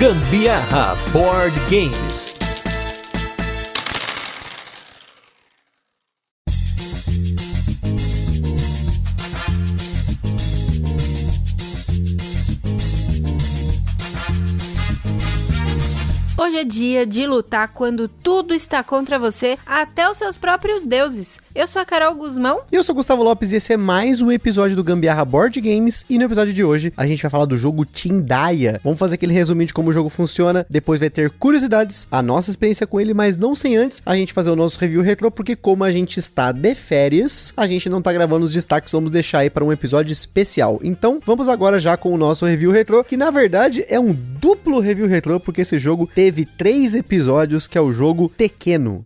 Gambiarra Board Games. Hoje é dia de lutar quando tudo está contra você, até os seus próprios deuses. Eu sou a Carol Guzmão. E eu sou o Gustavo Lopes e esse é mais um episódio do Gambiarra Board Games. E no episódio de hoje a gente vai falar do jogo Tindaya. Vamos fazer aquele resuminho de como o jogo funciona. Depois vai ter curiosidades, a nossa experiência com ele, mas não sem antes a gente fazer o nosso review retrô, porque como a gente está de férias, a gente não tá gravando os destaques, vamos deixar aí para um episódio especial. Então vamos agora já com o nosso review retrô, que na verdade é um duplo review retrô, porque esse jogo teve três episódios, que é o jogo Tequeno.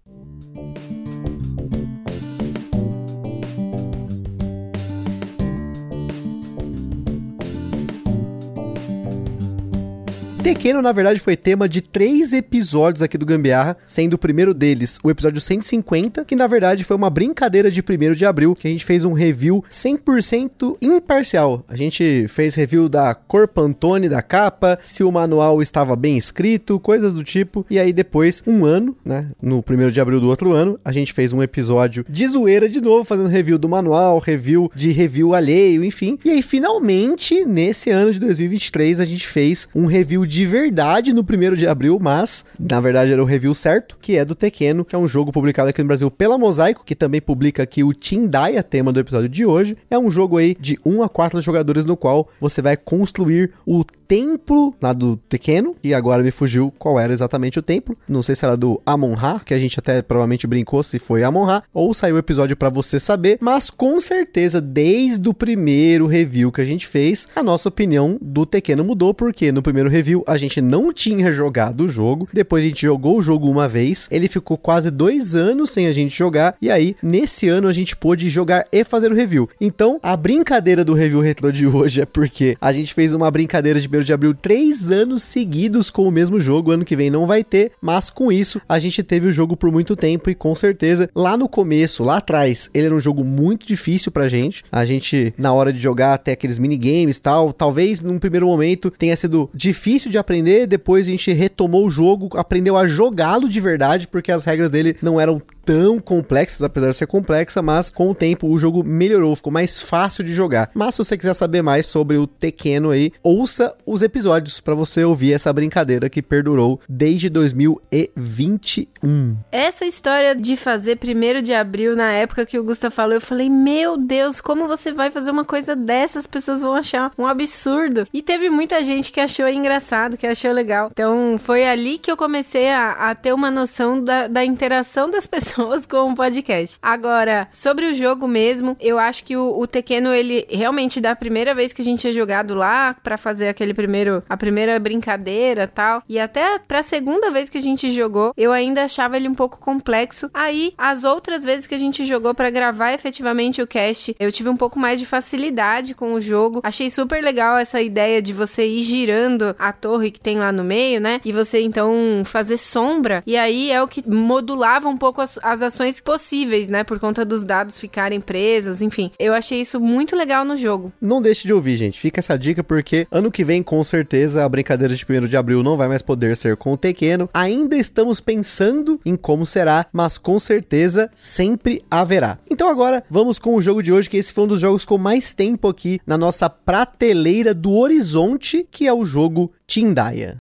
Tequeno, na verdade, foi tema de três episódios aqui do Gambiarra, sendo o primeiro deles o episódio 150, que na verdade foi uma brincadeira de 1 de abril, que a gente fez um review 100% imparcial. A gente fez review da cor Pantone da capa, se o manual estava bem escrito, coisas do tipo. E aí depois, um ano, né, no 1 de abril do outro ano, a gente fez um episódio de zoeira de novo, fazendo review do manual, review de review alheio, enfim. E aí finalmente, nesse ano de 2023, a gente fez um review de de verdade no primeiro de abril, mas na verdade era o review certo, que é do Tequeno, que é um jogo publicado aqui no Brasil pela Mosaico, que também publica aqui o Tindaya, tema do episódio de hoje. É um jogo aí de 1 a 4 jogadores no qual você vai construir o templo lá do Tequeno, e agora me fugiu qual era exatamente o templo. Não sei se era do Amon-Ra, que a gente até provavelmente brincou se foi Amon-Ra, ou saiu o episódio para você saber, mas com certeza desde o primeiro review que a gente fez, a nossa opinião do Tequeno mudou, porque no primeiro review a gente não tinha jogado o jogo. Depois a gente jogou o jogo uma vez. Ele ficou quase dois anos sem a gente jogar. E aí, nesse ano, a gente pôde jogar e fazer o review. Então, a brincadeira do review retro de hoje é porque a gente fez uma brincadeira de 1 de abril três anos seguidos com o mesmo jogo. Ano que vem não vai ter. Mas com isso, a gente teve o jogo por muito tempo. E com certeza, lá no começo, lá atrás, ele era um jogo muito difícil pra gente. A gente, na hora de jogar até aqueles minigames e tal, talvez num primeiro momento tenha sido difícil de aprender, depois a gente retomou o jogo, aprendeu a jogá-lo de verdade, porque as regras dele não eram tão complexas, apesar de ser complexa, mas com o tempo o jogo melhorou, ficou mais fácil de jogar. Mas se você quiser saber mais sobre o Tequeno aí, ouça os episódios para você ouvir essa brincadeira que perdurou desde 2021. Essa história de fazer primeiro de abril, na época que o Gustavo falou, eu falei, meu Deus, como você vai fazer uma coisa dessa? As pessoas vão achar um absurdo. E teve muita gente que achou engraçado, que achou legal. Então foi ali que eu comecei a, a ter uma noção da, da interação das pessoas pessoas com um podcast. Agora, sobre o jogo mesmo, eu acho que o, o Tequeno, ele realmente, da primeira vez que a gente tinha jogado lá, para fazer aquele primeiro, a primeira brincadeira tal, e até pra segunda vez que a gente jogou, eu ainda achava ele um pouco complexo. Aí, as outras vezes que a gente jogou para gravar efetivamente o cast, eu tive um pouco mais de facilidade com o jogo. Achei super legal essa ideia de você ir girando a torre que tem lá no meio, né? E você então fazer sombra. E aí é o que modulava um pouco as, as ações possíveis, né? Por conta dos dados ficarem presos, enfim. Eu achei isso muito legal no jogo. Não deixe de ouvir, gente. Fica essa dica porque ano que vem, com certeza, a brincadeira de 1 de abril não vai mais poder ser com o Tequeno. Ainda estamos pensando em como será, mas com certeza sempre haverá. Então agora, vamos com o jogo de hoje, que esse foi um dos jogos com mais tempo aqui na nossa prateleira do horizonte, que é o jogo Tindaya.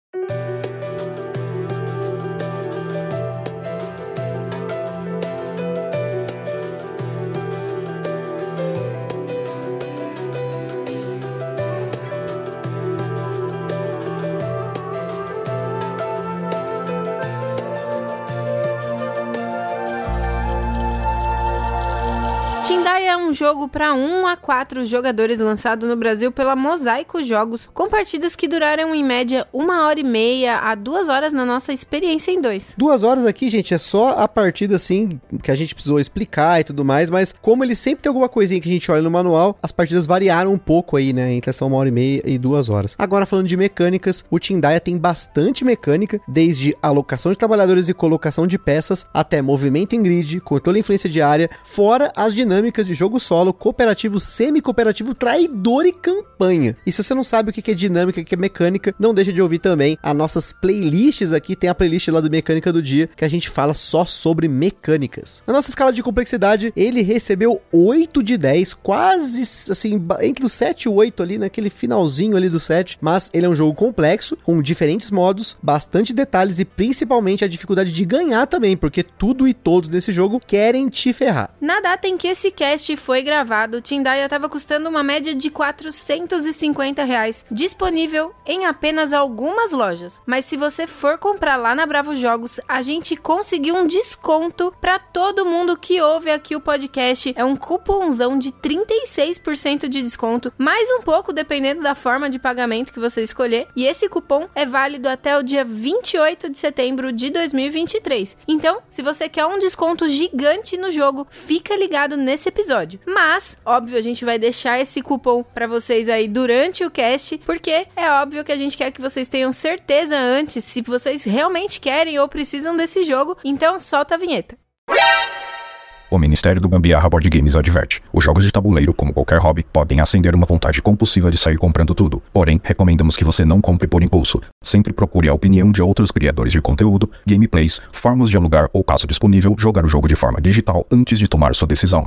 Jogo para 1 a 4 jogadores lançado no Brasil pela Mosaico Jogos, com partidas que duraram em média uma hora e meia a duas horas na nossa experiência em dois. Duas horas aqui, gente, é só a partida assim que a gente precisou explicar e tudo mais, mas como ele sempre tem alguma coisinha que a gente olha no manual, as partidas variaram um pouco aí, né, entre essa uma hora e meia e duas horas. Agora falando de mecânicas, o Tindaya tem bastante mecânica, desde alocação de trabalhadores e colocação de peças até movimento em grid, controle e influência de área, fora as dinâmicas de jogo jogo solo, cooperativo, semi-cooperativo, traidor e campanha. E se você não sabe o que é dinâmica, o que é mecânica, não deixa de ouvir também as nossas playlists aqui. Tem a playlist lá do Mecânica do Dia, que a gente fala só sobre mecânicas. Na nossa escala de complexidade, ele recebeu 8 de 10, quase assim, entre o 7 e o 8 ali, naquele finalzinho ali do 7. Mas ele é um jogo complexo, com diferentes modos, bastante detalhes e principalmente a dificuldade de ganhar também, porque tudo e todos nesse jogo querem te ferrar. Na data em que esse cast foi gravado, Tindaya estava custando uma média de 450 reais, disponível em apenas algumas lojas. Mas se você for comprar lá na Bravo Jogos, a gente conseguiu um desconto para todo mundo que ouve aqui o podcast. É um cupomzão de 36% de desconto, mais um pouco dependendo da forma de pagamento que você escolher. E esse cupom é válido até o dia 28 de setembro de 2023. Então, se você quer um desconto gigante no jogo, fica ligado nesse episódio. Mas, óbvio, a gente vai deixar esse cupom para vocês aí durante o cast, porque é óbvio que a gente quer que vocês tenham certeza antes se vocês realmente querem ou precisam desse jogo. Então, solta a vinheta. O Ministério do Gambiarra Board Games adverte: os jogos de tabuleiro, como qualquer hobby, podem acender uma vontade compulsiva de sair comprando tudo. Porém, recomendamos que você não compre por impulso. Sempre procure a opinião de outros criadores de conteúdo, gameplays, formas de alugar ou, caso disponível, jogar o jogo de forma digital antes de tomar sua decisão.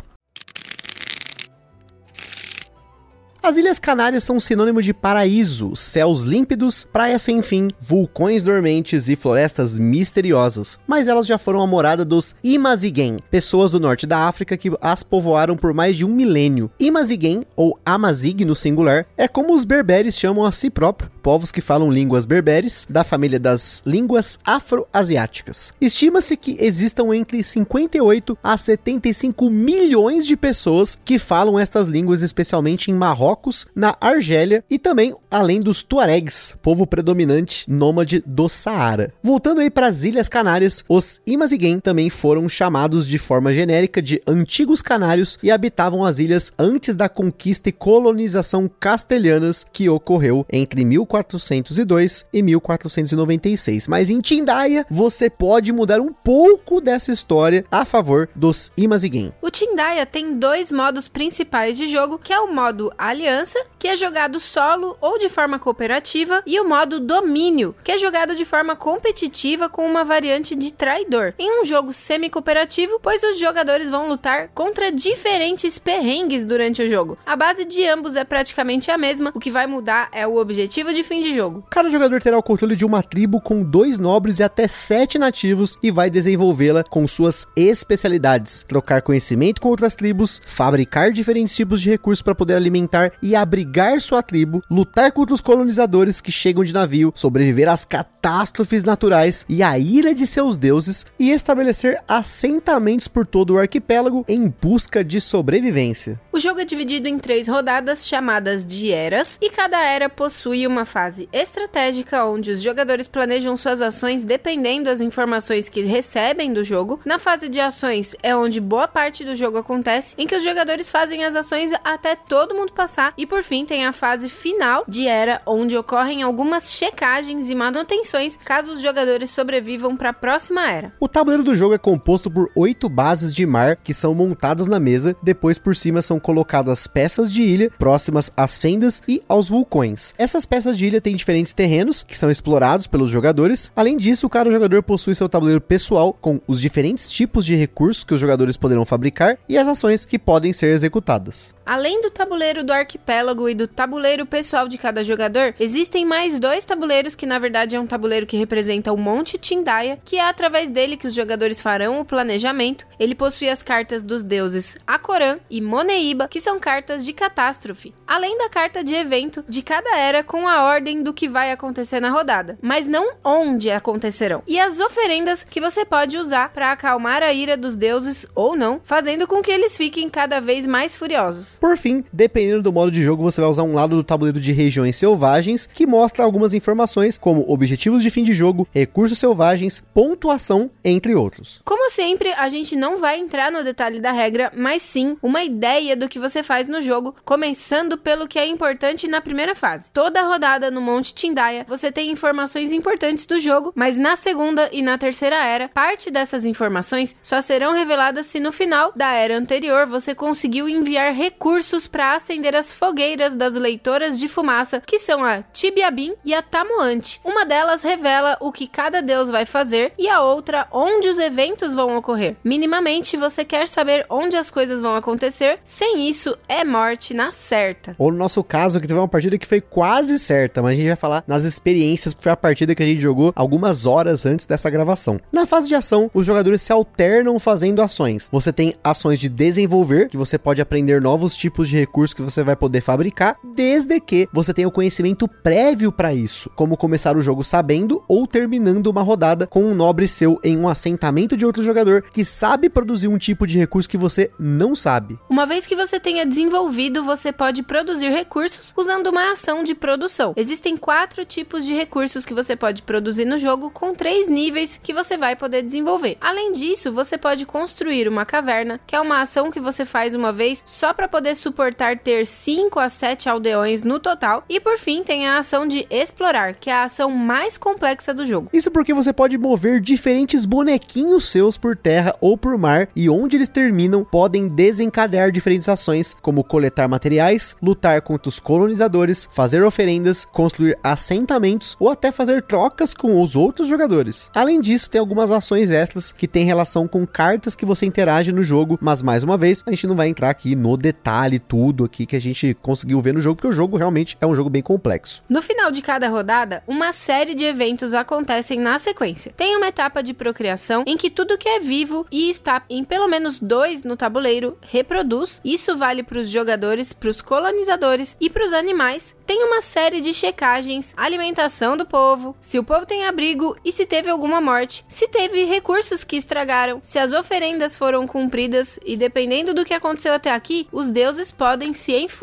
As Ilhas Canárias são sinônimo de paraíso, céus límpidos, praias sem fim, vulcões dormentes e florestas misteriosas. Mas elas já foram a morada dos Imazighen, pessoas do norte da África que as povoaram por mais de um milênio. Imazighen, ou Amazigh no singular, é como os berberes chamam a si próprio, povos que falam línguas berberes, da família das línguas afro-asiáticas. Estima-se que existam entre 58 a 75 milhões de pessoas que falam estas línguas, especialmente em Marrocos Marrocos, na Argélia e também além dos Tuaregs, povo predominante nômade do Saara. Voltando aí para as Ilhas Canárias, os Imazighen também foram chamados de forma genérica de antigos canários e habitavam as ilhas antes da conquista e colonização castelhanas que ocorreu entre 1402 e 1496. Mas em Tindaya, você pode mudar um pouco dessa história a favor dos Imazighen. O Tindaya tem dois modos principais de jogo, que é o modo Aliança, que é jogado solo ou de forma cooperativa, e o modo Domínio, que é jogado de forma competitiva com uma variante de Traidor. Em um jogo semi-cooperativo, pois os jogadores vão lutar contra diferentes perrengues durante o jogo. A base de ambos é praticamente a mesma, o que vai mudar é o objetivo de fim de jogo. Cada jogador terá o controle de uma tribo com dois nobres e até sete nativos e vai desenvolvê-la com suas especialidades, trocar conhecimento com outras tribos, fabricar diferentes tipos de recursos para poder alimentar e abrigar sua tribo, lutar contra os colonizadores que chegam de navio, sobreviver às catástrofes naturais e à ira de seus deuses e estabelecer assentamentos por todo o arquipélago em busca de sobrevivência. O jogo é dividido em três rodadas chamadas de eras, e cada era possui uma fase estratégica onde os jogadores planejam suas ações dependendo das informações que recebem do jogo. Na fase de ações é onde boa parte do jogo acontece, em que os jogadores fazem as ações até todo mundo passar, e por fim tem a fase final de era, onde ocorrem algumas checagens e manutenções caso os jogadores sobrevivam para a próxima era. O tabuleiro do jogo é composto por oito bases de mar que são montadas na mesa, depois por cima são colocadas peças de ilha próximas às fendas e aos vulcões. Essas peças de ilha têm diferentes terrenos que são explorados pelos jogadores. Além disso, cada jogador possui seu tabuleiro pessoal com os diferentes tipos de recursos que os jogadores poderão fabricar e as ações que podem ser executadas. Além do tabuleiro do arquipélago e do tabuleiro pessoal de cada jogador, existem mais dois tabuleiros que na verdade é um tabuleiro que representa o Monte Tindaya, que é através dele que os jogadores farão o planejamento. Ele possui as cartas dos deuses Akoran e Moneiba, que são cartas de catástrofe, além da carta de evento de cada era com a ordem do que vai acontecer na rodada, mas não onde acontecerão. E as oferendas que você pode usar para acalmar a ira dos deuses ou não, fazendo com que eles fiquem cada vez mais furiosos. Por fim, dependendo do modo de jogo você vai usar um lado do tabuleiro de regiões selvagens, que mostra algumas informações como objetivos de fim de jogo, recursos selvagens, pontuação, entre outros. Como sempre, a gente não vai entrar no detalhe da regra, mas sim uma ideia do que você faz no jogo, começando pelo que é importante na primeira fase. Toda rodada no Monte Tindaya, você tem informações importantes do jogo, mas na segunda e na terceira era, parte dessas informações só serão reveladas se no final da era anterior você conseguiu enviar recursos para acender as fogueiras das leitoras de fumaça, que são a Tibiabim e a Tamuante. Uma delas revela o que cada deus vai fazer e a outra onde os eventos vão ocorrer. Minimamente você quer saber onde as coisas vão acontecer, sem isso é morte na certa. Ou no nosso caso, que teve uma partida que foi quase certa, mas a gente vai falar nas experiências, porque foi a partida que a gente jogou algumas horas antes dessa gravação. Na fase de ação, os jogadores se alternam fazendo ações. Você tem ações de desenvolver, que você pode aprender novos tipos de recursos que você vai poder fabricar, desde que você tenha o conhecimento prévio para isso, como começar o jogo sabendo ou terminando uma rodada com um nobre seu em um assentamento de outro jogador que sabe produzir um tipo de recurso que você não sabe. Uma vez que você tenha desenvolvido, você pode produzir recursos usando uma ação de produção. Existem quatro tipos de recursos que você pode produzir no jogo com três níveis que você vai poder desenvolver. Além disso, você pode construir uma caverna, que é uma ação que você faz uma vez só para poder suportar ter 5 a 7 aldeões no total. E por fim, tem a ação de explorar, que é a ação mais complexa do jogo. Isso porque você pode mover diferentes bonequinhos seus por terra ou por mar e onde eles terminam podem desencadear diferentes ações, como coletar materiais, lutar contra os colonizadores, fazer oferendas, construir assentamentos ou até fazer trocas com os outros jogadores. Além disso, tem algumas ações extras que têm relação com cartas que você interage no jogo, mas mais uma vez, a gente não vai entrar aqui no detalhe tudo aqui que a gente conseguiu ver no jogo, porque o jogo realmente é um jogo bem complexo. No final de cada rodada, uma série de eventos acontecem na sequência. Tem uma etapa de procriação em que tudo que é vivo e está em pelo menos dois no tabuleiro reproduz. Isso vale para os jogadores, para os colonizadores e para os animais. Tem uma série de checagens, alimentação do povo, se o povo tem abrigo e se teve alguma morte, se teve recursos que estragaram, se as oferendas foram cumpridas e dependendo do que aconteceu até aqui, os deuses podem se enfurecer.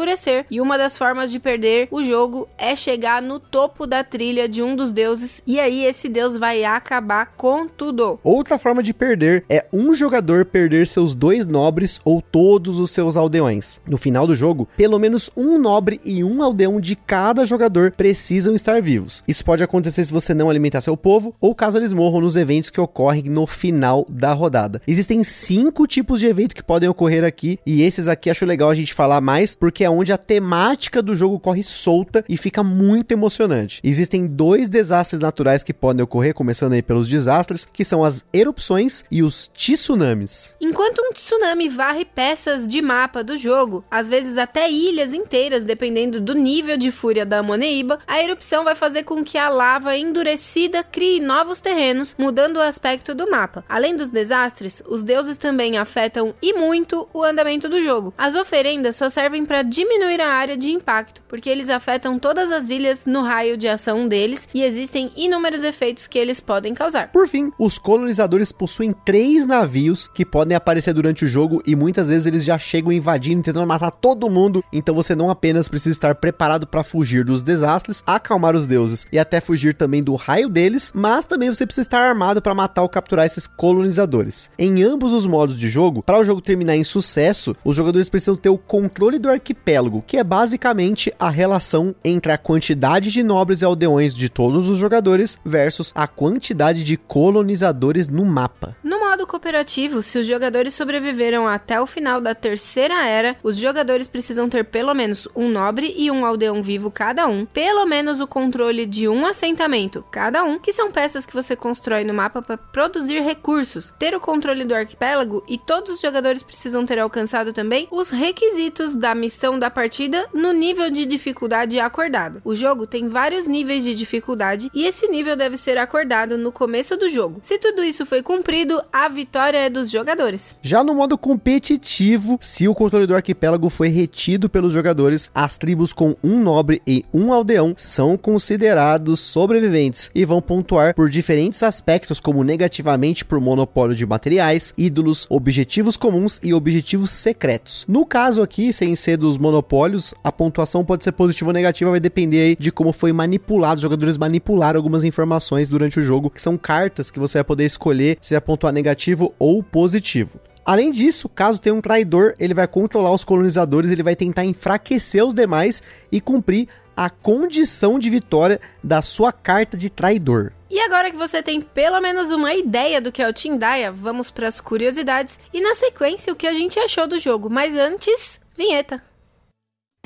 E uma das formas de perder o jogo é chegar no topo da trilha de um dos deuses e aí esse deus vai acabar com tudo. Outra forma de perder é um jogador perder seus dois nobres ou todos os seus aldeões. No final do jogo, pelo menos um nobre e um aldeão de cada jogador precisam estar vivos. Isso pode acontecer se você não alimentar seu povo ou caso eles morram nos eventos que ocorrem no final da rodada. Existem cinco tipos de evento que podem ocorrer aqui e esses aqui acho legal a gente falar mais porque é onde a temática do jogo corre solta e fica muito emocionante. Existem dois desastres naturais que podem ocorrer, começando aí pelos desastres, que são as erupções e os tsunamis. Enquanto um tsunami varre peças de mapa do jogo, às vezes até ilhas inteiras, dependendo do nível de fúria da Moneiba, a erupção vai fazer com que a lava endurecida crie novos terrenos, mudando o aspecto do mapa. Além dos desastres, os deuses também afetam e muito o andamento do jogo. As oferendas só servem para diminuir a área de impacto, porque eles afetam todas as ilhas no raio de ação deles e existem inúmeros efeitos que eles podem causar. Por fim, os colonizadores possuem três navios que podem aparecer durante o jogo e muitas vezes eles já chegam invadindo, tentando matar todo mundo. Então você não apenas precisa estar preparado para fugir dos desastres, acalmar os deuses e até fugir também do raio deles, mas também você precisa estar armado para matar ou capturar esses colonizadores. Em ambos os modos de jogo, para o jogo terminar em sucesso, os jogadores precisam ter o controle do arquipélago, que é basicamente a relação entre a quantidade de nobres e aldeões de todos os jogadores versus a quantidade de colonizadores no mapa. No modo cooperativo, se os jogadores sobreviveram até o final da terceira era, os jogadores precisam ter pelo menos um nobre e um aldeão vivo cada um, pelo menos o controle de um assentamento cada um, que são peças que você constrói no mapa para produzir recursos, ter o controle do arquipélago e todos os jogadores precisam ter alcançado também os requisitos da missão da partida no nível de dificuldade acordado. O jogo tem vários níveis de dificuldade e esse nível deve ser acordado no começo do jogo. Se tudo isso foi cumprido, a vitória é dos jogadores. Já no modo competitivo, se o controle do arquipélago foi retido pelos jogadores, as tribos com um nobre e um aldeão são considerados sobreviventes e vão pontuar por diferentes aspectos, como negativamente por monopólio de materiais, ídolos, objetivos comuns e objetivos secretos. No caso aqui, sem ser dos monopólios, a pontuação pode ser positiva ou negativa, vai depender aí de como foi manipulado. Os jogadores manipularam algumas informações durante o jogo, que são cartas que você vai poder escolher se vai pontuar negativo ou positivo. Além disso, caso tenha um traidor, ele vai controlar os colonizadores, ele vai tentar enfraquecer os demais e cumprir a condição de vitória da sua carta de traidor. E agora que você tem pelo menos uma ideia do que é o Tindaya, vamos para as curiosidades e na sequência o que a gente achou do jogo. Mas antes, vinheta.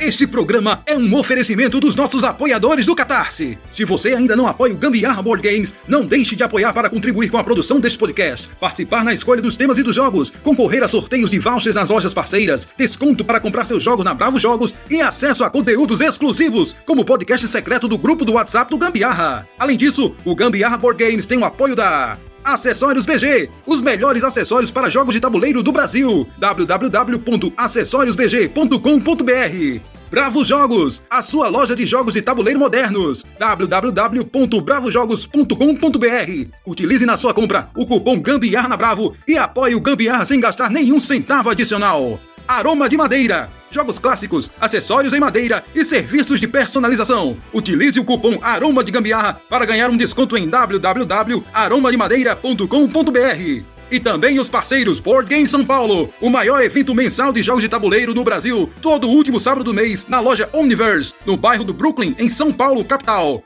Este programa é um oferecimento dos nossos apoiadores do Catarse. Se você ainda não apoia o Gambiarra Board Games, não deixe de apoiar para contribuir com a produção deste podcast, participar na escolha dos temas e dos jogos, concorrer a sorteios de vouchers nas lojas parceiras, desconto para comprar seus jogos na Bravo Jogos e acesso a conteúdos exclusivos, como o podcast secreto do grupo do WhatsApp do Gambiarra. Além disso, o Gambiarra Board Games tem o apoio da Acessórios BG, os melhores acessórios para jogos de tabuleiro do Brasil. www.acessoriosbg.com.br Bravo Jogos, a sua loja de jogos de tabuleiro modernos. www.bravojogos.com.br Utilize na sua compra o cupom Gambiarra na Bravo e apoie o Gambiarra sem gastar nenhum centavo adicional. Aroma de Madeira. Jogos clássicos, acessórios em madeira e serviços de personalização. Utilize o cupom Aroma de Gambiarra para ganhar um desconto em www.aromademadeira.com.br. E também os parceiros Board Game São Paulo, o maior evento mensal de jogos de tabuleiro no Brasil, todo último sábado do mês, na loja Omniverse, no bairro do Brooklyn, em São Paulo, capital.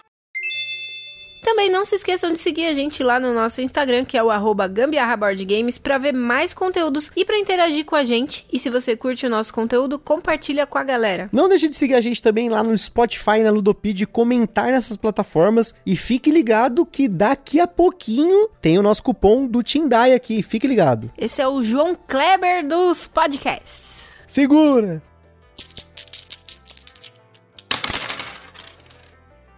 Também não se esqueçam de seguir a gente lá no nosso Instagram, que é o arroba gambiarraboardgames, para ver mais conteúdos e para interagir com a gente. E se você curte o nosso conteúdo, compartilha com a galera. Não deixe de seguir a gente também lá no Spotify na Ludopid, comentar nessas plataformas e fique ligado que daqui a pouquinho tem o nosso cupom do Tindai aqui, fique ligado. Esse é o João Kleber dos podcasts. Segura!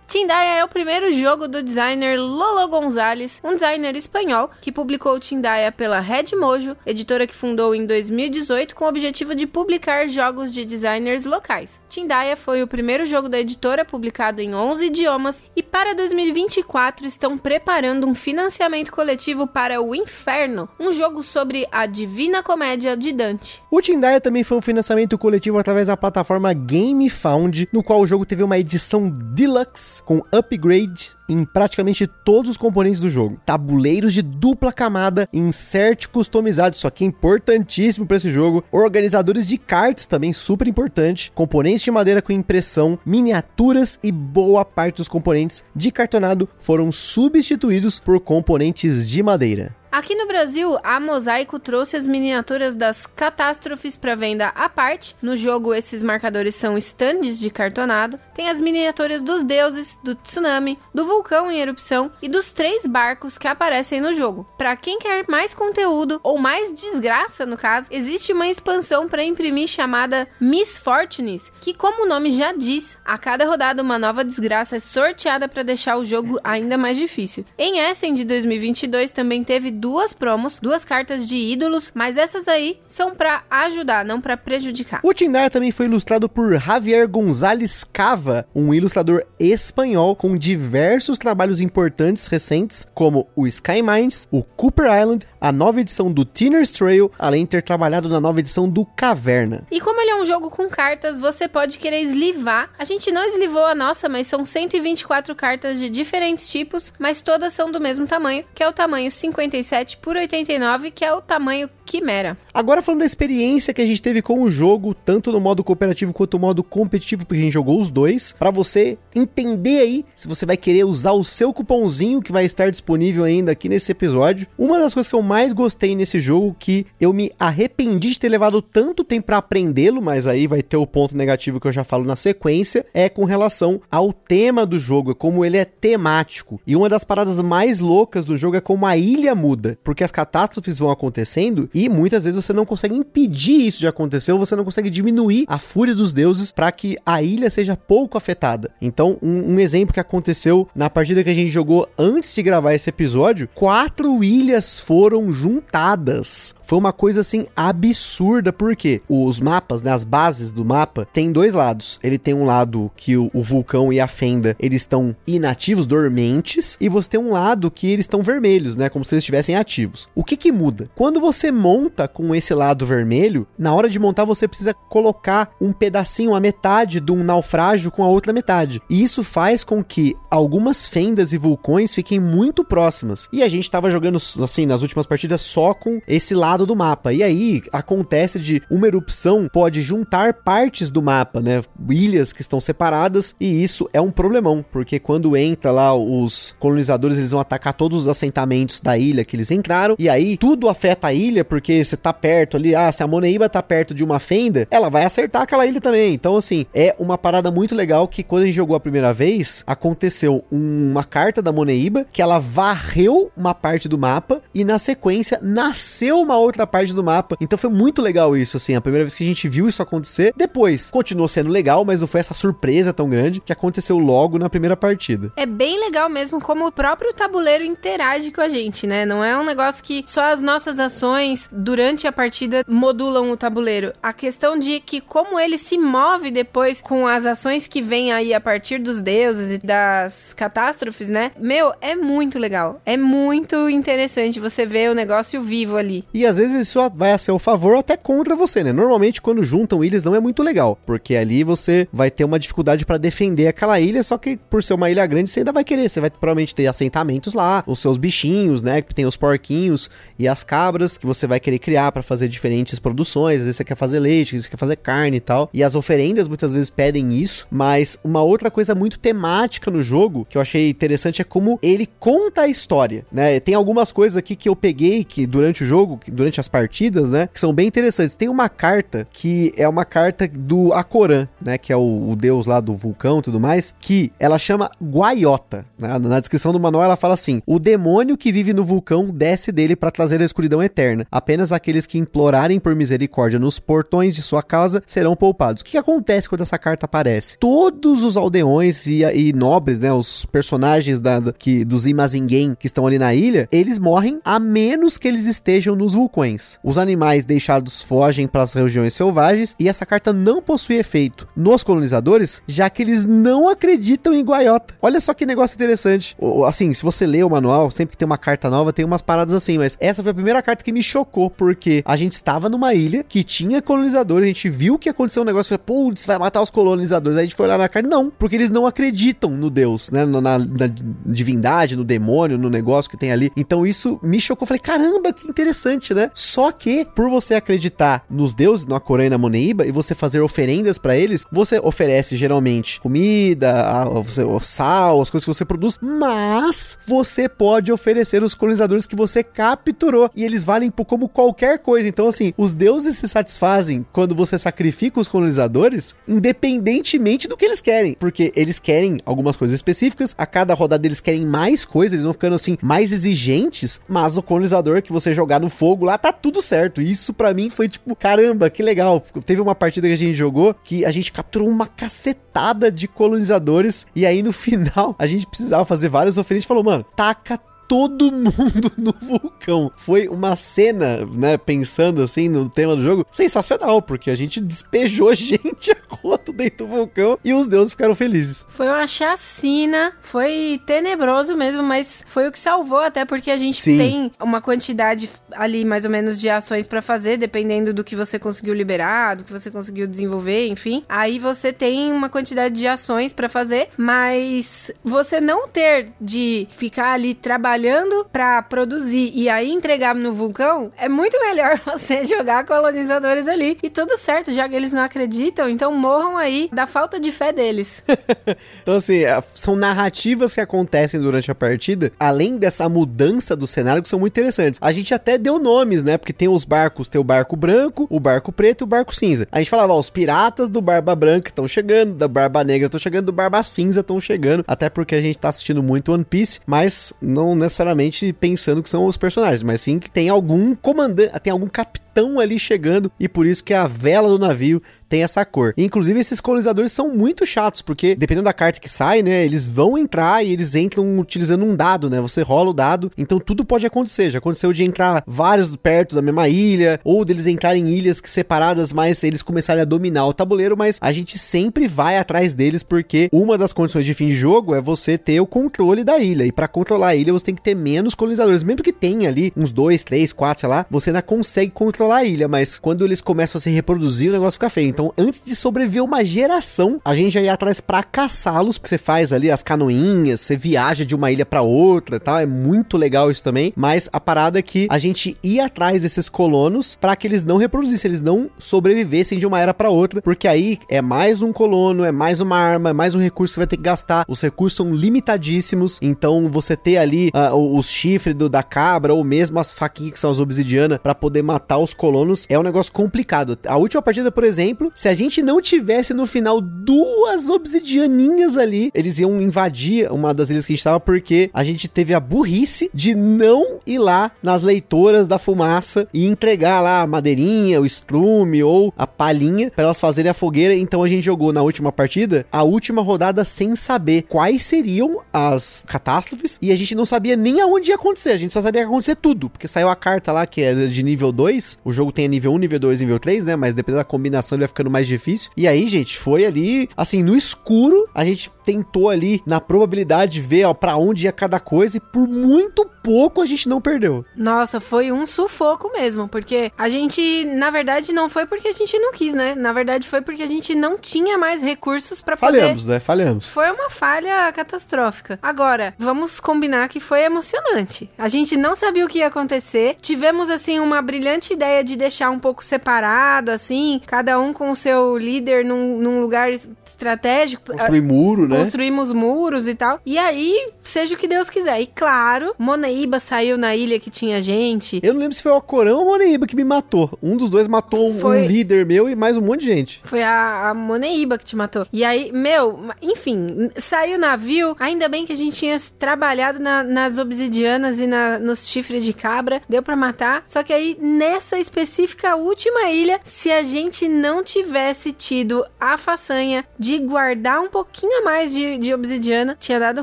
Tindaya é o primeiro jogo do designer Lolo Gonzalez, um designer espanhol que publicou Tindaya pela Red Mojo, editora que fundou em 2018 com o objetivo de publicar jogos de designers locais. Tindaya foi o primeiro jogo da editora publicado em 11 idiomas e para 2024 estão preparando um financiamento coletivo para O Inferno, um jogo sobre a Divina Comédia de Dante. O Tindaya também foi um financiamento coletivo através da plataforma GameFound, no qual o jogo teve uma edição deluxe com upgrade em praticamente todos os componentes do jogo. Tabuleiros de dupla camada, insert customizado, isso aqui é importantíssimo para esse jogo. Organizadores de cards também super importante. Componentes de madeira com impressão, miniaturas e boa parte dos componentes de cartonado foram substituídos por componentes de madeira. Aqui no Brasil, a Mosaico trouxe as miniaturas das catástrofes para venda à parte. No jogo, esses marcadores são estandes de cartonado. Tem as miniaturas dos deuses, do tsunami, do vulcão em erupção e dos três barcos que aparecem no jogo. Para quem quer mais conteúdo ou mais desgraça, no caso, existe uma expansão para imprimir chamada Miss Fortunes, que como o nome já diz, a cada rodada uma nova desgraça é sorteada para deixar o jogo ainda mais difícil. Em Essen de 2022 também teve duas promos, duas cartas de ídolos, mas essas aí são para ajudar, não para prejudicar. O Tindaya também foi ilustrado por Javier González Cava, um ilustrador espanhol com diversos trabalhos importantes recentes, como o Sky Mines, o Cooper Island, a nova edição do Tinner's Trail, além de ter trabalhado na nova edição do Caverna. E como ele é um jogo com cartas, você pode querer eslivar. A gente não eslivou a nossa, mas são 124 cartas de diferentes tipos, mas todas são do mesmo tamanho, que é o tamanho 55 87 por 89, que é o tamanho Quimera. Agora falando da experiência que a gente teve com o jogo, tanto no modo cooperativo quanto no modo competitivo, porque a gente jogou os dois, para você entender aí se você vai querer usar o seu cupomzinho que vai estar disponível ainda aqui nesse episódio. Uma das coisas que eu mais gostei nesse jogo, que eu me arrependi de ter levado tanto tempo para aprendê-lo, mas aí vai ter o ponto negativo que eu já falo na sequência, é com relação ao tema do jogo, como ele é temático. E uma das paradas mais loucas do jogo é como a ilha muda, porque as catástrofes vão acontecendo e muitas vezes você não consegue impedir isso de acontecer ou você não consegue diminuir a fúria dos deuses para que a ilha seja pouco afetada. Então, um, um, exemplo que aconteceu na partida que a gente jogou antes de gravar esse episódio, quatro ilhas foram juntadas. Foi uma coisa assim absurda, porque os mapas, né, as bases do mapa, tem dois lados. Ele tem um lado que o, o vulcão e a fenda eles estão inativos, dormentes, e você tem um lado que eles estão vermelhos, né, como se eles estivessem permanecem ativos. O que que muda? Quando você monta com esse lado vermelho, na hora de montar você precisa colocar um pedacinho, a metade de um naufrágio com a outra metade. E isso faz com que algumas fendas e vulcões fiquem muito próximas. E a gente tava jogando assim nas últimas partidas só com esse lado do mapa. E aí acontece de uma erupção pode juntar partes do mapa, né? Ilhas que estão separadas e isso é um problemão, porque quando entra lá os colonizadores, eles vão atacar todos os assentamentos da ilha que eles entraram e aí tudo afeta a ilha porque você tá perto ali, ah, se a Moneiba tá perto de uma fenda, ela vai acertar aquela ilha também. Então assim, é uma parada muito legal que quando a gente jogou a primeira vez, aconteceu uma carta da Moneiba que ela varreu uma parte do mapa e na sequência nasceu uma outra parte do mapa. Então foi muito legal isso, assim, a primeira vez que a gente viu isso acontecer. Depois, continuou sendo legal, mas não foi essa surpresa tão grande que aconteceu logo na primeira partida. É bem legal mesmo como o próprio tabuleiro interage com a gente, né? Não é um negócio que só as nossas ações durante a partida modulam o tabuleiro. A questão de que como ele se move depois com as ações que vêm aí a partir dos deuses e das catástrofes, né? Meu, é muito legal. É muito interessante você ver o negócio vivo ali. E às vezes isso vai a seu favor ou até contra você, né? Normalmente quando juntam ilhas não é muito legal, porque ali você vai ter uma dificuldade para defender aquela ilha, só que por ser uma ilha grande você ainda vai querer, você vai provavelmente ter assentamentos lá, os seus bichinhos, né, que tem os porquinhos e as cabras que você vai querer criar para fazer diferentes produções, às vezes você quer fazer leite, às vezes você quer fazer carne e tal. E as oferendas muitas vezes pedem isso, mas uma outra coisa muito temática no jogo que eu achei interessante é como ele conta a história, né? Tem algumas coisas aqui que eu peguei que durante o jogo, durante as partidas, né, que são bem interessantes. Tem uma carta que é uma carta do Akoran, né, que é o, o deus lá do vulcão e tudo mais, que ela chama Guaiota. Né? Na descrição do manual ela fala assim: o demônio que vive no vulcão desce dele para trazer a escuridão eterna. Apenas aqueles que implorarem por misericórdia nos portões de sua casa serão poupados. O que, acontece quando essa carta aparece? Todos os aldeões e, e nobres, né, os personagens da, da, que, dos Imazingen que estão ali na ilha, eles morrem a menos que eles estejam nos vulcões. Os animais deixados fogem para as regiões selvagens e essa carta não possui efeito nos colonizadores, já que eles não acreditam em Guaiota. Olha só que negócio interessante. Assim, se você lê o manual, sempre que tem uma carta nova, tem umas paradas assim, mas essa foi a primeira carta que me chocou, porque a gente estava numa ilha que tinha colonizadores, a gente viu que aconteceu um negócio, foi, putz, vai matar os colonizadores. Aí a gente foi lá na carta, não, porque eles não acreditam no Deus, né, na, na, na divindade, no demônio, no negócio que tem ali. Então isso me chocou, falei, caramba, que interessante, né? Só que, por você acreditar nos deuses, no Akorã e na Moneiba, e você fazer oferendas para eles, você oferece geralmente comida, a, a, o sal, as coisas que você produz, mas você pode oferecer os colonizadores que você capturou e eles valem como qualquer coisa. Então, assim, os deuses se satisfazem quando você sacrifica os colonizadores, independentemente do que eles querem, porque eles querem algumas coisas específicas, a cada rodada eles querem mais coisas, eles vão ficando assim mais exigentes, mas o colonizador que você jogar no fogo lá tá tudo certo. Isso para mim foi tipo, caramba, que legal. Teve uma partida que a gente jogou que a gente capturou uma cacetada de colonizadores e aí no final a gente precisava fazer várias oferendas e falou, mano, taca todo mundo no vulcão. Foi uma cena, né, pensando assim no tema do jogo, sensacional, porque a gente despejou gente a roto dentro do vulcão e os deuses ficaram felizes. Foi uma chacina, foi tenebroso mesmo, mas foi o que salvou, até porque a gente Sim. tem uma quantidade ali mais ou menos de ações para fazer, dependendo do que você conseguiu liberar, do que você conseguiu desenvolver, enfim. Aí você tem uma quantidade de ações para fazer, mas você não ter de ficar ali trabalhando trabalhando para produzir e aí entregar no vulcão, é muito melhor você jogar colonizadores ali e tudo certo, já que eles não acreditam, então morram aí da falta de fé deles. então, assim, são narrativas que acontecem durante a partida, além dessa mudança do cenário, que são muito interessantes. A gente até deu nomes, né? Porque tem os barcos, tem o barco branco, o barco preto e o barco cinza. A gente falava, ó, os piratas do Barba Branca estão chegando, da Barba Negra estão chegando, do Barba Cinza estão chegando, até porque a gente tá assistindo muito One Piece, mas não necessariamente pensando que são os personagens, mas sim que tem algum comandante, tem algum capitão ali chegando e por isso que a vela do navio tem essa cor. Inclusive, esses colonizadores são muito chatos, porque dependendo da carta que sai, né, eles vão entrar e eles entram utilizando um dado, né? Você rola o dado, então tudo pode acontecer. Já aconteceu de entrar vários perto da mesma ilha, ou deles entrarem em ilhas que separadas, mas eles começarem a dominar o tabuleiro, mas a gente sempre vai atrás deles porque uma das condições de fim de jogo é você ter o controle da ilha. E para controlar a ilha, você tem que ter menos colonizadores. Mesmo que tenha ali uns dois, três, quatro, sei lá, você ainda consegue controlar a ilha, mas quando eles começam a se reproduzir, o negócio fica feio. Então, antes de sobreviver uma geração, a gente já ia atrás para caçá-los, você faz ali as canoinhas, você viaja de uma ilha para outra e tal. É muito legal isso também. Mas a parada é que a gente ia atrás desses colonos para que eles não reproduzissem, eles não sobrevivessem de uma era para outra, porque aí é mais um colono, é mais uma arma, é mais um recurso que você vai ter que gastar. Os recursos são limitadíssimos, então você ter ali uh, os chifres do, da cabra ou mesmo as faquinhas que são as obsidianas para poder matar os colonos é um negócio complicado. A última partida, por exemplo, se a gente não tivesse no final duas obsidianinhas ali, eles iam invadir uma das ilhas que a gente tava porque a gente teve a burrice de não ir lá nas leitoras da fumaça e entregar lá a madeirinha, o estrume ou a palhinha para elas fazerem a fogueira. Então a gente jogou na última partida a última rodada sem saber quais seriam as catástrofes e a gente não sabia nem aonde ia acontecer. A gente só sabia que ia acontecer tudo, porque saiu a carta lá que é de nível 2. O jogo tem nível 1, nível 2, nível 3, né? Mas dependendo da combinação ele vai ficando mais difícil. E aí, gente, foi ali, assim, no escuro, a gente tentou ali na probabilidade de ver para onde ia cada coisa e por muito pouco a gente não perdeu. Nossa, foi um sufoco mesmo, porque a gente, na verdade, não foi porque a gente não quis, né? Na verdade, foi porque a gente não tinha mais recursos para poder. Falhamos, né? Falhamos. Foi uma falha catastrófica. Agora, vamos combinar que foi emocionante. A gente não sabia o que ia acontecer. Tivemos assim uma brilhante ideia de deixar um pouco separado, assim, cada um com o seu líder num, num lugar estratégico. Construir muro, né? Construímos muros e tal. E aí, seja o que Deus quiser. E claro, Monaíba saiu na ilha que tinha gente. Eu não lembro se foi o Corão ou Monaíba que me matou. Um dos dois matou foi... um líder meu e mais um monte de gente. Foi a, a Monaíba que te matou. E aí, meu, enfim, saiu o navio. Ainda bem que a gente tinha trabalhado na, nas obsidianas e na, nos chifres de cabra. Deu para matar. Só que aí, nessa específica última ilha, se a gente não tivesse tido a façanha de guardar um pouquinho a mais de, de obsidiana, tinha dado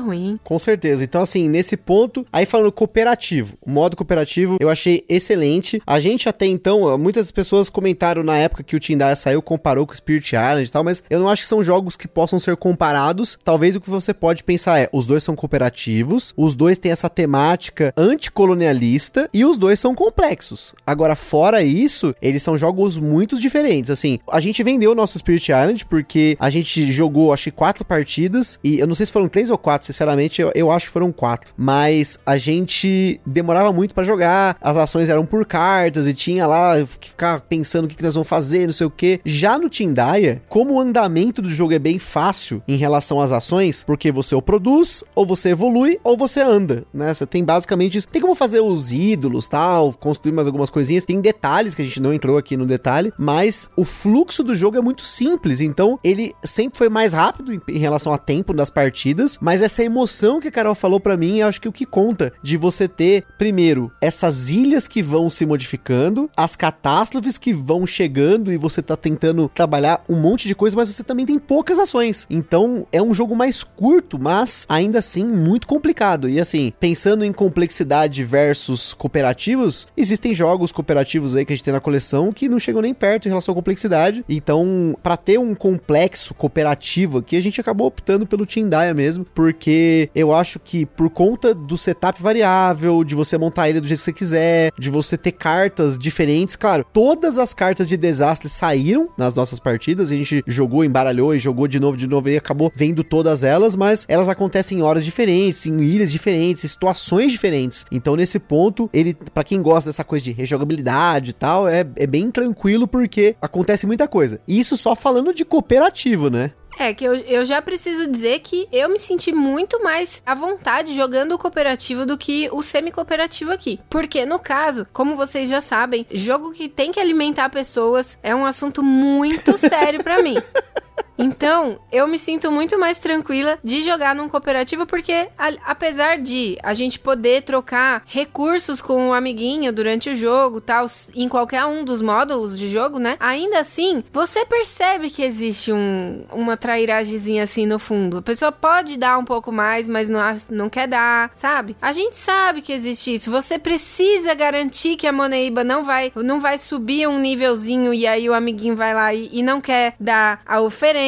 ruim. Com certeza. Então, assim, nesse ponto, aí falando cooperativo, o modo cooperativo eu achei excelente. A gente até então, muitas pessoas comentaram na época que o Tindaya saiu, comparou com o Spirit Island e tal, mas eu não acho que são jogos que possam ser comparados. Talvez o que você pode pensar é, os dois são cooperativos, os dois têm essa temática anticolonialista e os dois são complexos. Agora, fora isso, eles são jogos muito diferentes. Assim, a gente vendeu o nosso Spirit Island porque a gente jogou, acho que quatro partidas e eu não sei se foram três ou quatro, sinceramente, eu, eu acho que foram quatro. Mas a gente demorava muito para jogar, as ações eram por cartas e tinha lá que ficar pensando o que, que nós vamos fazer, não sei o que. Já no Tindaya, como o andamento do jogo é bem fácil em relação às ações, porque você ou produz, ou você evolui, ou você anda, né? Você tem basicamente isso. Tem como fazer os ídolos, tal, construir mais algumas coisinhas. Tem detalhes que a gente não entrou aqui no detalhe, mas o fluxo do jogo é muito simples, então ele sempre foi mais rápido em, em relação a tempo das partidas, mas essa emoção que a Carol falou para mim, eu acho que o que conta de você ter, primeiro, essas ilhas que vão se modificando, as catástrofes que vão chegando e você tá tentando trabalhar um monte de coisa, mas você também tem poucas ações. Então é um jogo mais curto, mas ainda assim muito complicado. E assim, pensando em complexidade versus cooperativos, existem jogos cooperativos aí que a gente tem na coleção que não chegam nem perto em relação à complexidade. Então, para ter um complexo cooperativo aqui, a gente acabou optando pelo Team Daya mesmo, porque eu acho que por conta do setup variável, de você montar ilha do jeito que você quiser, de você ter cartas diferentes, claro, todas as cartas de desastre saíram nas nossas partidas, a gente jogou, embaralhou e jogou de novo, de novo e acabou vendo todas elas, mas elas acontecem em horas diferentes, em ilhas diferentes, em situações diferentes. Então, nesse ponto, ele, para quem gosta dessa coisa de rejogabilidade e tal, é, é bem tranquilo porque acontece muita coisa. E isso só falando de cooperativo, né? É, que eu, eu já preciso dizer que eu me senti muito mais à vontade jogando o cooperativo do que o semi-cooperativo aqui. Porque, no caso, como vocês já sabem, jogo que tem que alimentar pessoas é um assunto muito sério para mim. Então, eu me sinto muito mais tranquila de jogar num cooperativo, porque a, apesar de a gente poder trocar recursos com o um amiguinho durante o jogo, tal, em qualquer um dos módulos de jogo, né? Ainda assim, você percebe que existe um, uma trairagemzinha assim no fundo. A pessoa pode dar um pouco mais, mas não, não quer dar, sabe? A gente sabe que existe isso. Você precisa garantir que a Moneiba não vai, não vai subir um nívelzinho e aí o amiguinho vai lá e, e não quer dar a oferenda.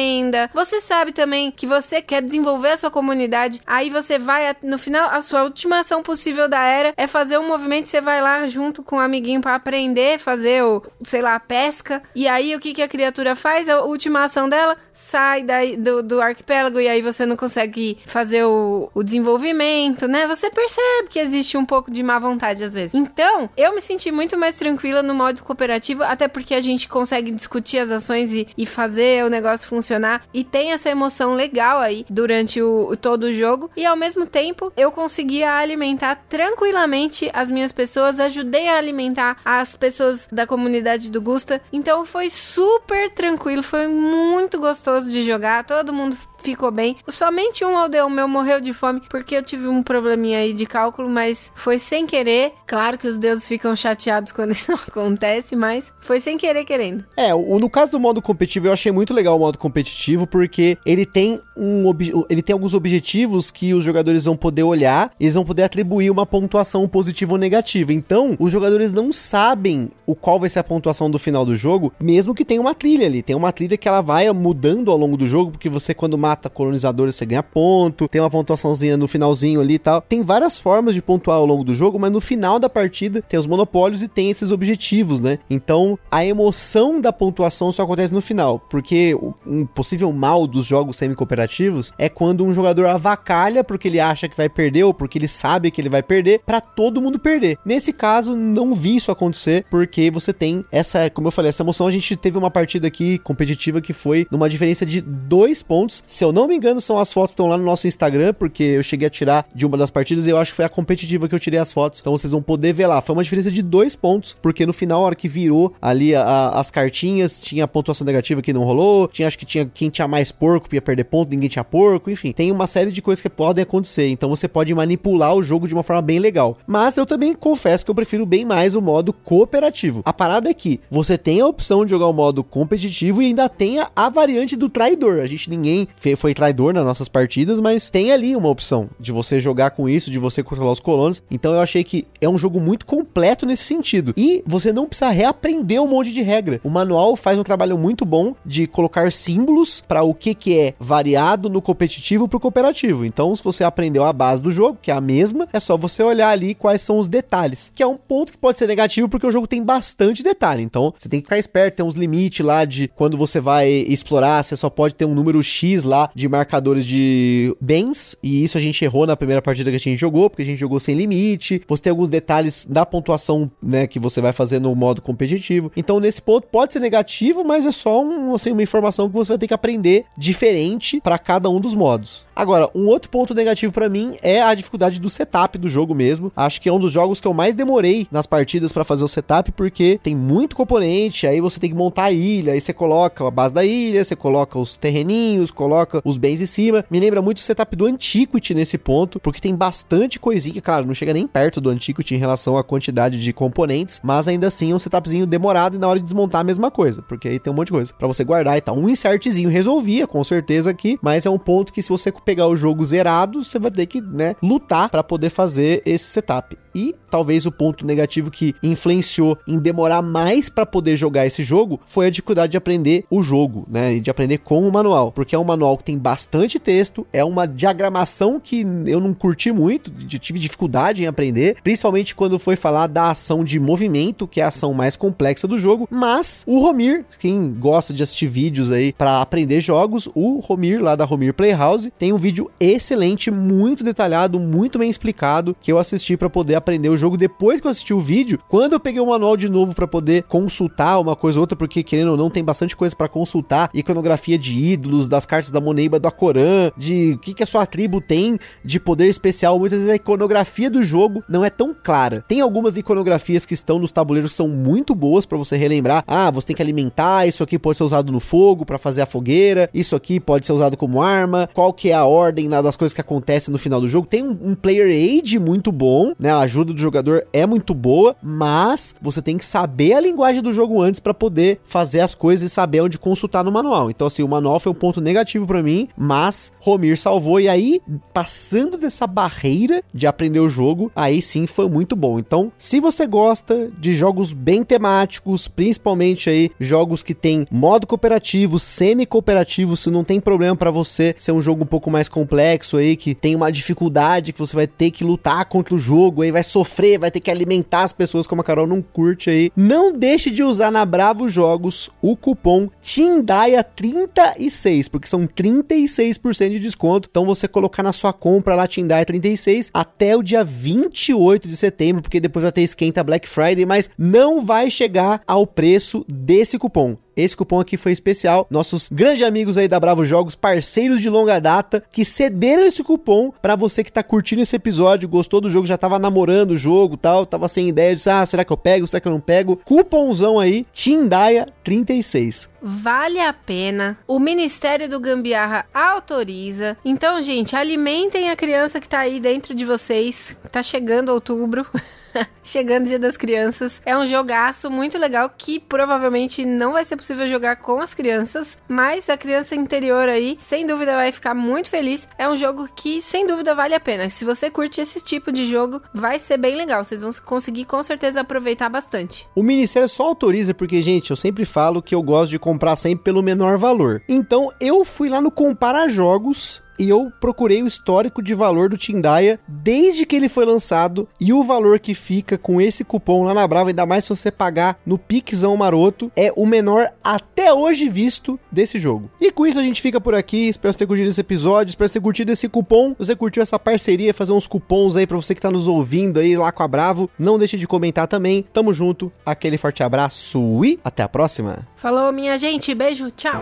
Você sabe também que você quer desenvolver a sua comunidade, aí você vai, no final, a sua última ação possível da era é fazer um movimento, você vai lá junto com o amiguinho para aprender, fazer o, sei lá, a pesca. E aí o que, que a criatura faz? A última ação dela sai daí, do, do arquipélago e aí você não consegue fazer o, o desenvolvimento, né? Você percebe que existe um pouco de má vontade às vezes. Então, eu me senti muito mais tranquila no modo cooperativo, até porque a gente consegue discutir as ações e, e fazer o negócio funcionar. E tem essa emoção legal aí durante o, todo o jogo. E ao mesmo tempo, eu conseguia alimentar tranquilamente as minhas pessoas, ajudei a alimentar as pessoas da comunidade do Gusta. Então foi super tranquilo, foi muito gostoso de jogar. Todo mundo ficou bem. Somente um aldeão meu morreu de fome porque eu tive um probleminha aí de cálculo, mas foi sem querer. Claro que os deuses ficam chateados quando isso acontece, mas foi sem querer querendo. É, o, no caso do modo competitivo, eu achei muito legal o modo competitivo porque ele tem um ele tem alguns objetivos que os jogadores vão poder olhar, eles vão poder atribuir uma pontuação positiva ou negativa. Então, os jogadores não sabem o qual vai ser a pontuação do final do jogo, mesmo que tenha uma trilha ali. Tem uma trilha que ela vai mudando ao longo do jogo, porque você quando mata colonizadores você ganha ponto, tem uma pontuaçãozinha no finalzinho ali e tal. Tem várias formas de pontuar ao longo do jogo, mas no final da partida tem os monopólios e tem esses objetivos, né? Então a emoção da pontuação só acontece no final, porque um possível mal dos jogos semi-cooperativos é quando um jogador avacalha porque ele acha que vai perder ou porque ele sabe que ele vai perder, para todo mundo perder. Nesse caso, não vi isso acontecer, porque você tem essa, como eu falei, essa emoção. A gente teve uma partida aqui competitiva que foi numa diferença de dois pontos se eu não me engano, são as fotos que estão lá no nosso Instagram, porque eu cheguei a tirar de uma das partidas e eu acho que foi a competitiva que eu tirei as fotos. Então vocês vão poder ver lá. Foi uma diferença de dois pontos, porque no final, a hora que virou ali a, a, as cartinhas, tinha pontuação negativa que não rolou, tinha acho que tinha quem tinha mais porco ia perder ponto, ninguém tinha porco, enfim. Tem uma série de coisas que podem acontecer. Então você pode manipular o jogo de uma forma bem legal. Mas eu também confesso que eu prefiro bem mais o modo cooperativo. A parada é que você tem a opção de jogar o modo competitivo e ainda tem a, a variante do traidor. A gente ninguém fez foi traidor nas nossas partidas, mas tem ali uma opção de você jogar com isso, de você controlar os colonos. Então eu achei que é um jogo muito completo nesse sentido. E você não precisa reaprender um monte de regra. O manual faz um trabalho muito bom de colocar símbolos para o que, que é variado no competitivo para o cooperativo. Então, se você aprendeu a base do jogo, que é a mesma, é só você olhar ali quais são os detalhes. Que é um ponto que pode ser negativo porque o jogo tem bastante detalhe. Então, você tem que ficar esperto, tem uns limites lá de quando você vai explorar, você só pode ter um número X lá de marcadores de bens, e isso a gente errou na primeira partida que a gente jogou, porque a gente jogou sem limite. Você tem alguns detalhes da pontuação, né, que você vai fazer no modo competitivo. Então, nesse ponto, pode ser negativo, mas é só um, assim, uma informação que você vai ter que aprender diferente para cada um dos modos. Agora, um outro ponto negativo para mim é a dificuldade do setup do jogo mesmo. Acho que é um dos jogos que eu mais demorei nas partidas para fazer o setup, porque tem muito componente, aí você tem que montar a ilha, aí você coloca a base da ilha, você coloca os terreninhos, coloca os bens em cima. Me lembra muito o setup do Antiquity nesse ponto, porque tem bastante coisinha, claro, não chega nem perto do Antiquity em relação à quantidade de componentes, mas ainda assim é um setupzinho demorado e na hora de desmontar a mesma coisa, porque aí tem um monte de coisa para você guardar e tal. Um insertzinho resolvia, com certeza aqui, mas é um ponto que se você pegar o jogo zerado, você vai ter que, né, lutar para poder fazer esse setup. E talvez o ponto negativo que influenciou em demorar mais para poder jogar esse jogo foi a dificuldade de aprender o jogo, né? E de aprender com o manual, porque é um manual que tem bastante texto, é uma diagramação que eu não curti muito, tive dificuldade em aprender, principalmente quando foi falar da ação de movimento, que é a ação mais complexa do jogo, mas o Romir, quem gosta de assistir vídeos aí para aprender jogos, o Romir lá da Romir Playhouse tem um vídeo excelente, muito detalhado, muito bem explicado que eu assisti para poder aprender o jogo depois que eu assisti o vídeo. Quando eu peguei o manual de novo para poder consultar uma coisa ou outra, porque querendo ou não, tem bastante coisa para consultar, iconografia de ídolos, das cartas da Moneiba do Akoran, de o que, que a sua tribo tem de poder especial. Muitas vezes a iconografia do jogo não é tão clara. Tem algumas iconografias que estão nos tabuleiros que são muito boas para você relembrar. Ah, você tem que alimentar, isso aqui pode ser usado no fogo para fazer a fogueira, isso aqui pode ser usado como arma, qual que é a ordem né, das coisas que acontecem no final do jogo. Tem um, um player aid muito bom, né? Ajuda do jogador é muito boa, mas você tem que saber a linguagem do jogo antes para poder fazer as coisas e saber onde consultar no manual. Então, assim, o manual foi um ponto negativo para mim, mas Romir salvou. E aí, passando dessa barreira de aprender o jogo, aí sim foi muito bom. Então, se você gosta de jogos bem temáticos, principalmente aí jogos que tem modo cooperativo, semi-cooperativo, se não tem problema para você ser um jogo um pouco mais complexo aí, que tem uma dificuldade que você vai ter que lutar contra o jogo, aí vai sofrer, vai ter que alimentar as pessoas como a Carol não curte aí. Não deixe de usar na Bravo Jogos o cupom TINDAIA36, porque são 36% de desconto. Então você colocar na sua compra lá TINDAIA36 até o dia 28 de setembro, porque depois vai ter esquenta Black Friday, mas não vai chegar ao preço desse cupom. Esse cupom aqui foi especial. Nossos grandes amigos aí da Bravo Jogos, parceiros de longa data, que cederam esse cupom para você que tá curtindo esse episódio, gostou do jogo, já tava namorando o jogo tal, tava sem ideia de, ah, será que eu pego, será que eu não pego? Cupomzão aí, Tindaia 36. Vale a pena. O Ministério do Gambiarra autoriza. Então, gente, alimentem a criança que tá aí dentro de vocês. Tá chegando outubro. Chegando o Dia das Crianças. É um jogaço muito legal que provavelmente não vai ser possível jogar com as crianças, mas a criança interior aí, sem dúvida, vai ficar muito feliz. É um jogo que, sem dúvida, vale a pena. Se você curte esse tipo de jogo, vai ser bem legal. Vocês vão conseguir com certeza aproveitar bastante. O Ministério só autoriza porque, gente, eu sempre falo que eu gosto de comprar sempre pelo menor valor. Então eu fui lá no Compara Jogos e eu procurei o histórico de valor do Tindaya desde que ele foi lançado e o valor que fica com esse cupom lá na Brava, ainda mais se você pagar no Pixão Maroto, é o menor até hoje visto desse jogo. E com isso a gente fica por aqui, espero ter curtido esse episódio, espero ter curtido esse cupom, você curtiu essa parceria, fazer uns cupons aí para você que tá nos ouvindo aí lá com a Bravo, não deixe de comentar também, tamo junto, aquele forte abraço e até a próxima. Falou minha gente, beijo, tchau.